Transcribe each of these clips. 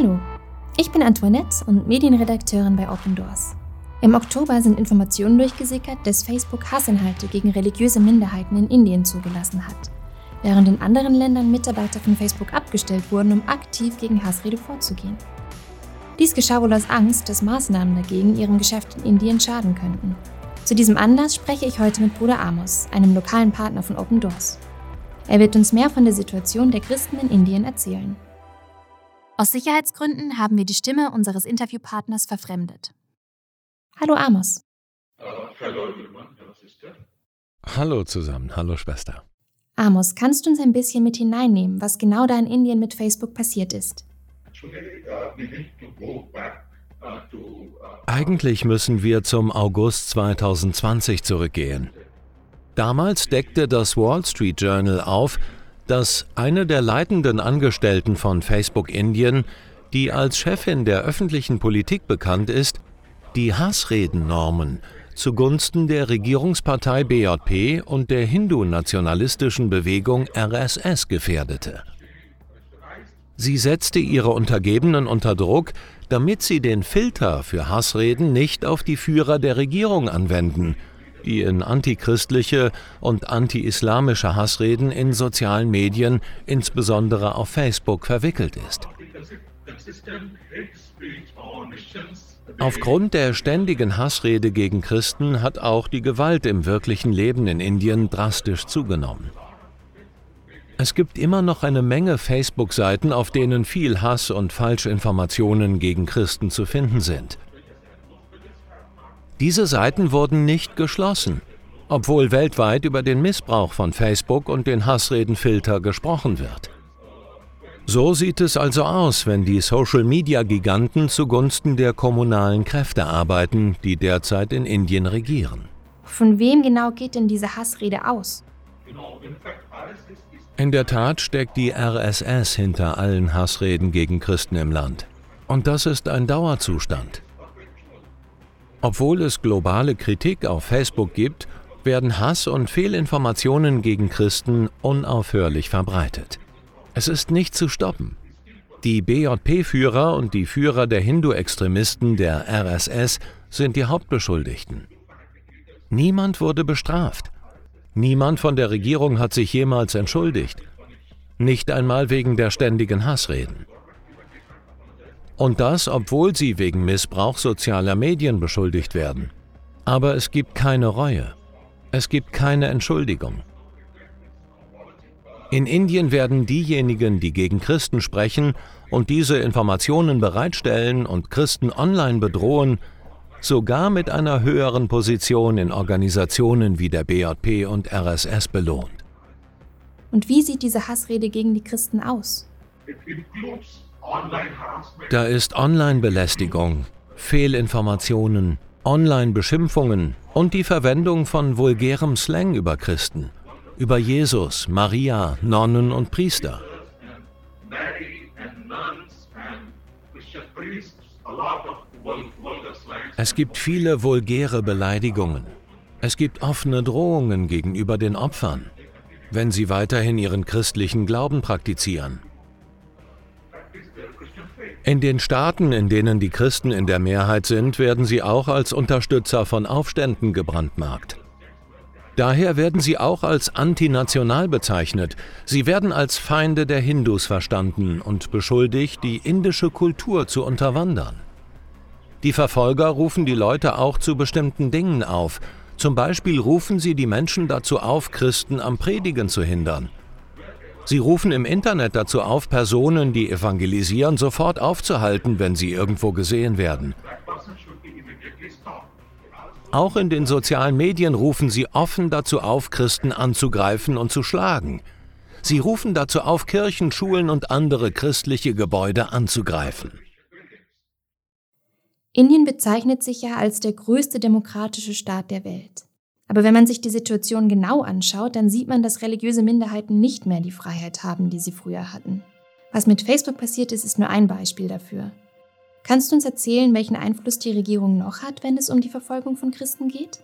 Hallo, ich bin Antoinette und Medienredakteurin bei Open Doors. Im Oktober sind Informationen durchgesickert, dass Facebook Hassinhalte gegen religiöse Minderheiten in Indien zugelassen hat, während in anderen Ländern Mitarbeiter von Facebook abgestellt wurden, um aktiv gegen Hassrede vorzugehen. Dies geschah wohl aus Angst, dass Maßnahmen dagegen ihrem Geschäft in Indien schaden könnten. Zu diesem Anlass spreche ich heute mit Bruder Amos, einem lokalen Partner von Open Doors. Er wird uns mehr von der Situation der Christen in Indien erzählen. Aus Sicherheitsgründen haben wir die Stimme unseres Interviewpartners verfremdet. Hallo Amos. Hallo zusammen, hallo Schwester. Amos, kannst du uns ein bisschen mit hineinnehmen, was genau da in Indien mit Facebook passiert ist? Eigentlich müssen wir zum August 2020 zurückgehen. Damals deckte das Wall Street Journal auf, dass eine der leitenden Angestellten von Facebook Indien, die als Chefin der öffentlichen Politik bekannt ist, die Hassredennormen zugunsten der Regierungspartei BJP und der hindu-nationalistischen Bewegung RSS gefährdete. Sie setzte ihre Untergebenen unter Druck, damit sie den Filter für Hassreden nicht auf die Führer der Regierung anwenden – die in antichristliche und anti-islamische Hassreden in sozialen Medien, insbesondere auf Facebook, verwickelt ist. Aufgrund der ständigen Hassrede gegen Christen hat auch die Gewalt im wirklichen Leben in Indien drastisch zugenommen. Es gibt immer noch eine Menge Facebook-Seiten, auf denen viel Hass und Falschinformationen gegen Christen zu finden sind. Diese Seiten wurden nicht geschlossen, obwohl weltweit über den Missbrauch von Facebook und den Hassredenfilter gesprochen wird. So sieht es also aus, wenn die Social-Media-Giganten zugunsten der kommunalen Kräfte arbeiten, die derzeit in Indien regieren. Von wem genau geht denn diese Hassrede aus? In der Tat steckt die RSS hinter allen Hassreden gegen Christen im Land. Und das ist ein Dauerzustand. Obwohl es globale Kritik auf Facebook gibt, werden Hass und Fehlinformationen gegen Christen unaufhörlich verbreitet. Es ist nicht zu stoppen. Die BJP-Führer und die Führer der Hindu-Extremisten der RSS sind die Hauptbeschuldigten. Niemand wurde bestraft. Niemand von der Regierung hat sich jemals entschuldigt. Nicht einmal wegen der ständigen Hassreden. Und das, obwohl sie wegen Missbrauch sozialer Medien beschuldigt werden. Aber es gibt keine Reue. Es gibt keine Entschuldigung. In Indien werden diejenigen, die gegen Christen sprechen und diese Informationen bereitstellen und Christen online bedrohen, sogar mit einer höheren Position in Organisationen wie der BJP und RSS belohnt. Und wie sieht diese Hassrede gegen die Christen aus? Da ist Online-Belästigung, Fehlinformationen, Online-Beschimpfungen und die Verwendung von vulgärem Slang über Christen, über Jesus, Maria, Nonnen und Priester. Es gibt viele vulgäre Beleidigungen. Es gibt offene Drohungen gegenüber den Opfern, wenn sie weiterhin ihren christlichen Glauben praktizieren. In den Staaten, in denen die Christen in der Mehrheit sind, werden sie auch als Unterstützer von Aufständen gebrandmarkt. Daher werden sie auch als antinational bezeichnet. Sie werden als Feinde der Hindus verstanden und beschuldigt, die indische Kultur zu unterwandern. Die Verfolger rufen die Leute auch zu bestimmten Dingen auf. Zum Beispiel rufen sie die Menschen dazu auf, Christen am Predigen zu hindern. Sie rufen im Internet dazu auf, Personen, die evangelisieren, sofort aufzuhalten, wenn sie irgendwo gesehen werden. Auch in den sozialen Medien rufen sie offen dazu auf, Christen anzugreifen und zu schlagen. Sie rufen dazu auf, Kirchen, Schulen und andere christliche Gebäude anzugreifen. Indien bezeichnet sich ja als der größte demokratische Staat der Welt. Aber wenn man sich die Situation genau anschaut, dann sieht man, dass religiöse Minderheiten nicht mehr die Freiheit haben, die sie früher hatten. Was mit Facebook passiert ist, ist nur ein Beispiel dafür. Kannst du uns erzählen, welchen Einfluss die Regierung noch hat, wenn es um die Verfolgung von Christen geht?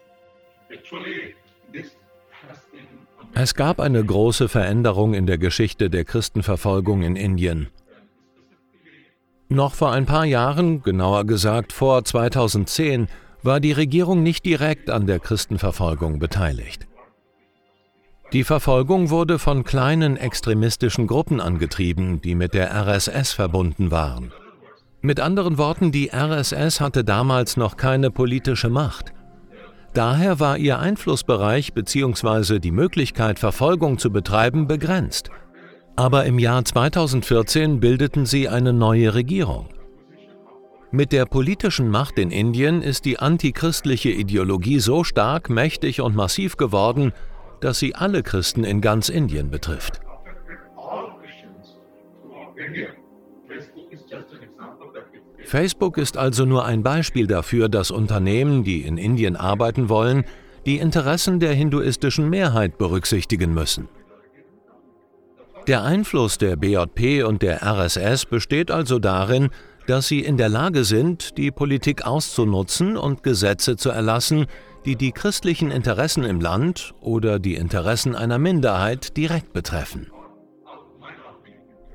Es gab eine große Veränderung in der Geschichte der Christenverfolgung in Indien. Noch vor ein paar Jahren, genauer gesagt vor 2010, war die Regierung nicht direkt an der Christenverfolgung beteiligt. Die Verfolgung wurde von kleinen extremistischen Gruppen angetrieben, die mit der RSS verbunden waren. Mit anderen Worten, die RSS hatte damals noch keine politische Macht. Daher war ihr Einflussbereich bzw. die Möglichkeit, Verfolgung zu betreiben, begrenzt. Aber im Jahr 2014 bildeten sie eine neue Regierung. Mit der politischen Macht in Indien ist die antichristliche Ideologie so stark, mächtig und massiv geworden, dass sie alle Christen in ganz Indien betrifft. Facebook ist also nur ein Beispiel dafür, dass Unternehmen, die in Indien arbeiten wollen, die Interessen der hinduistischen Mehrheit berücksichtigen müssen. Der Einfluss der BJP und der RSS besteht also darin, dass sie in der Lage sind, die Politik auszunutzen und Gesetze zu erlassen, die die christlichen Interessen im Land oder die Interessen einer Minderheit direkt betreffen.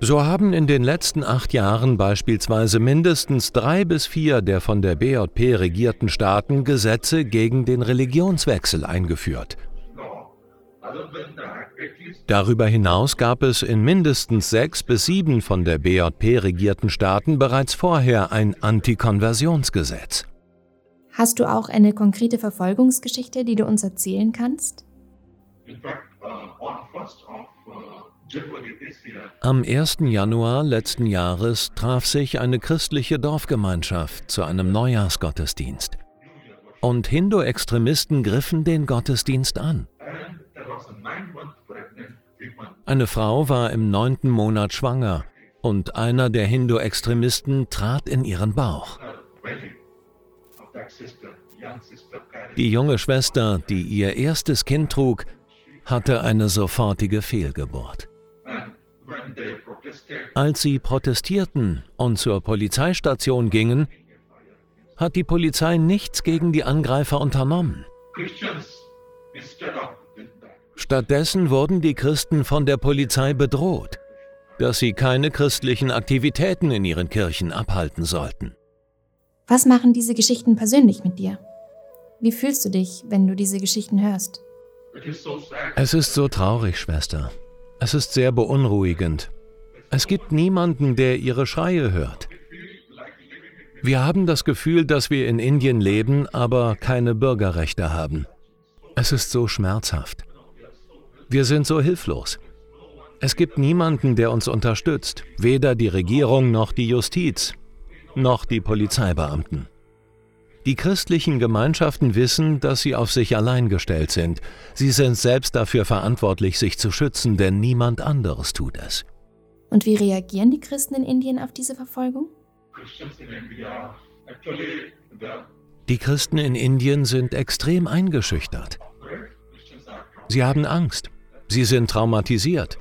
So haben in den letzten acht Jahren beispielsweise mindestens drei bis vier der von der BJP regierten Staaten Gesetze gegen den Religionswechsel eingeführt. Darüber hinaus gab es in mindestens sechs bis sieben von der BJP regierten Staaten bereits vorher ein Antikonversionsgesetz. Hast du auch eine konkrete Verfolgungsgeschichte, die du uns erzählen kannst? Am 1. Januar letzten Jahres traf sich eine christliche Dorfgemeinschaft zu einem Neujahrsgottesdienst. Und Hindu-Extremisten griffen den Gottesdienst an. Eine Frau war im neunten Monat schwanger und einer der Hindu-Extremisten trat in ihren Bauch. Die junge Schwester, die ihr erstes Kind trug, hatte eine sofortige Fehlgeburt. Als sie protestierten und zur Polizeistation gingen, hat die Polizei nichts gegen die Angreifer unternommen. Stattdessen wurden die Christen von der Polizei bedroht, dass sie keine christlichen Aktivitäten in ihren Kirchen abhalten sollten. Was machen diese Geschichten persönlich mit dir? Wie fühlst du dich, wenn du diese Geschichten hörst? Es ist so traurig, Schwester. Es ist sehr beunruhigend. Es gibt niemanden, der ihre Schreie hört. Wir haben das Gefühl, dass wir in Indien leben, aber keine Bürgerrechte haben. Es ist so schmerzhaft. Wir sind so hilflos. Es gibt niemanden, der uns unterstützt, weder die Regierung noch die Justiz, noch die Polizeibeamten. Die christlichen Gemeinschaften wissen, dass sie auf sich allein gestellt sind. Sie sind selbst dafür verantwortlich, sich zu schützen, denn niemand anderes tut es. Und wie reagieren die Christen in Indien auf diese Verfolgung? Die Christen in Indien sind extrem eingeschüchtert. Sie haben Angst. Sie sind traumatisiert.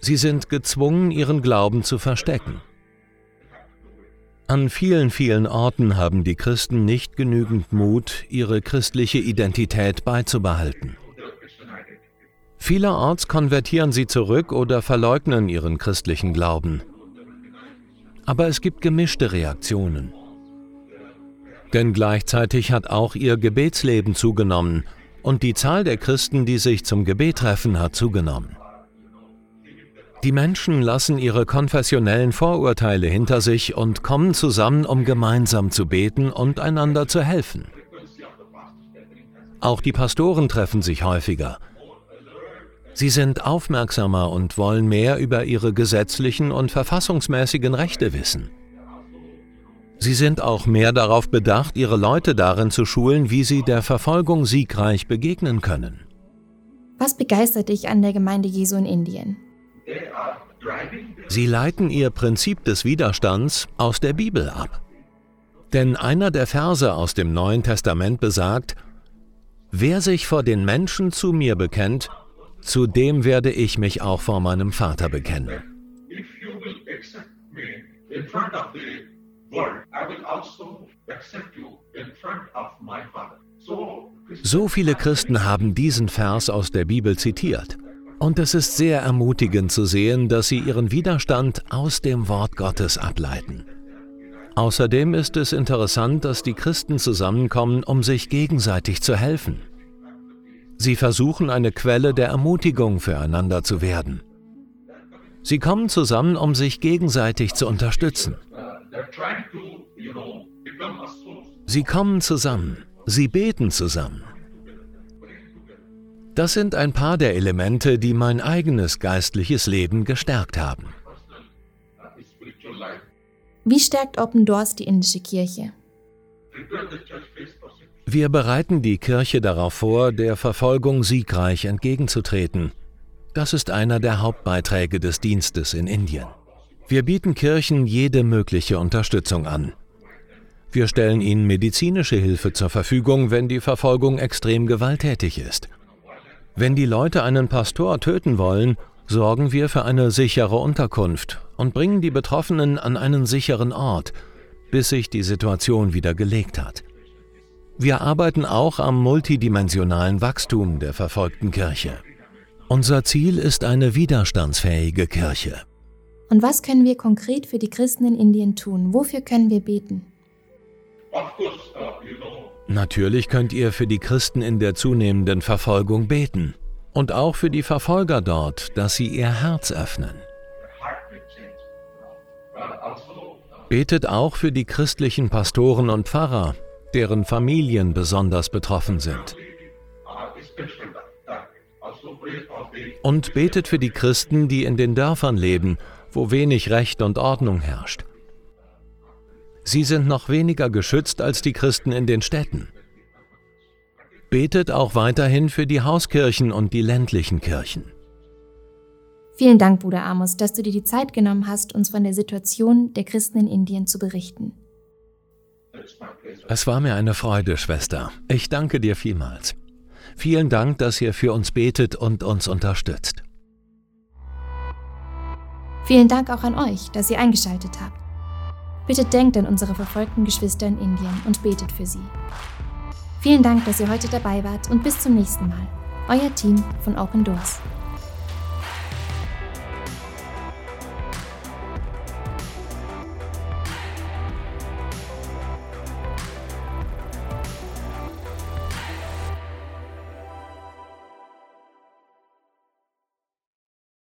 Sie sind gezwungen, ihren Glauben zu verstecken. An vielen, vielen Orten haben die Christen nicht genügend Mut, ihre christliche Identität beizubehalten. Vielerorts konvertieren sie zurück oder verleugnen ihren christlichen Glauben. Aber es gibt gemischte Reaktionen. Denn gleichzeitig hat auch ihr Gebetsleben zugenommen und die Zahl der Christen, die sich zum Gebet treffen, hat zugenommen. Die Menschen lassen ihre konfessionellen Vorurteile hinter sich und kommen zusammen, um gemeinsam zu beten und einander zu helfen. Auch die Pastoren treffen sich häufiger. Sie sind aufmerksamer und wollen mehr über ihre gesetzlichen und verfassungsmäßigen Rechte wissen. Sie sind auch mehr darauf bedacht, ihre Leute darin zu schulen, wie sie der Verfolgung siegreich begegnen können. Was begeistert dich an der Gemeinde Jesu in Indien? Sie leiten ihr Prinzip des Widerstands aus der Bibel ab. Denn einer der Verse aus dem Neuen Testament besagt, Wer sich vor den Menschen zu mir bekennt, zu dem werde ich mich auch vor meinem Vater bekennen. So viele Christen haben diesen Vers aus der Bibel zitiert. Und es ist sehr ermutigend zu sehen, dass sie ihren Widerstand aus dem Wort Gottes ableiten. Außerdem ist es interessant, dass die Christen zusammenkommen, um sich gegenseitig zu helfen. Sie versuchen eine Quelle der Ermutigung füreinander zu werden. Sie kommen zusammen, um sich gegenseitig zu unterstützen. Sie kommen zusammen, sie beten zusammen. Das sind ein paar der Elemente, die mein eigenes geistliches Leben gestärkt haben. Wie stärkt Open Doors die indische Kirche? Wir bereiten die Kirche darauf vor, der Verfolgung siegreich entgegenzutreten. Das ist einer der Hauptbeiträge des Dienstes in Indien. Wir bieten Kirchen jede mögliche Unterstützung an. Wir stellen ihnen medizinische Hilfe zur Verfügung, wenn die Verfolgung extrem gewalttätig ist. Wenn die Leute einen Pastor töten wollen, sorgen wir für eine sichere Unterkunft und bringen die Betroffenen an einen sicheren Ort, bis sich die Situation wieder gelegt hat. Wir arbeiten auch am multidimensionalen Wachstum der verfolgten Kirche. Unser Ziel ist eine widerstandsfähige Kirche. Und was können wir konkret für die Christen in Indien tun? Wofür können wir beten? Natürlich könnt ihr für die Christen in der zunehmenden Verfolgung beten und auch für die Verfolger dort, dass sie ihr Herz öffnen. Betet auch für die christlichen Pastoren und Pfarrer, deren Familien besonders betroffen sind. Und betet für die Christen, die in den Dörfern leben, wo wenig Recht und Ordnung herrscht. Sie sind noch weniger geschützt als die Christen in den Städten. Betet auch weiterhin für die Hauskirchen und die ländlichen Kirchen. Vielen Dank, Bruder Amos, dass du dir die Zeit genommen hast, uns von der Situation der Christen in Indien zu berichten. Es war mir eine Freude, Schwester. Ich danke dir vielmals. Vielen Dank, dass ihr für uns betet und uns unterstützt. Vielen Dank auch an euch, dass ihr eingeschaltet habt. Bitte denkt an unsere verfolgten Geschwister in Indien und betet für sie. Vielen Dank, dass ihr heute dabei wart und bis zum nächsten Mal. Euer Team von Open Doors.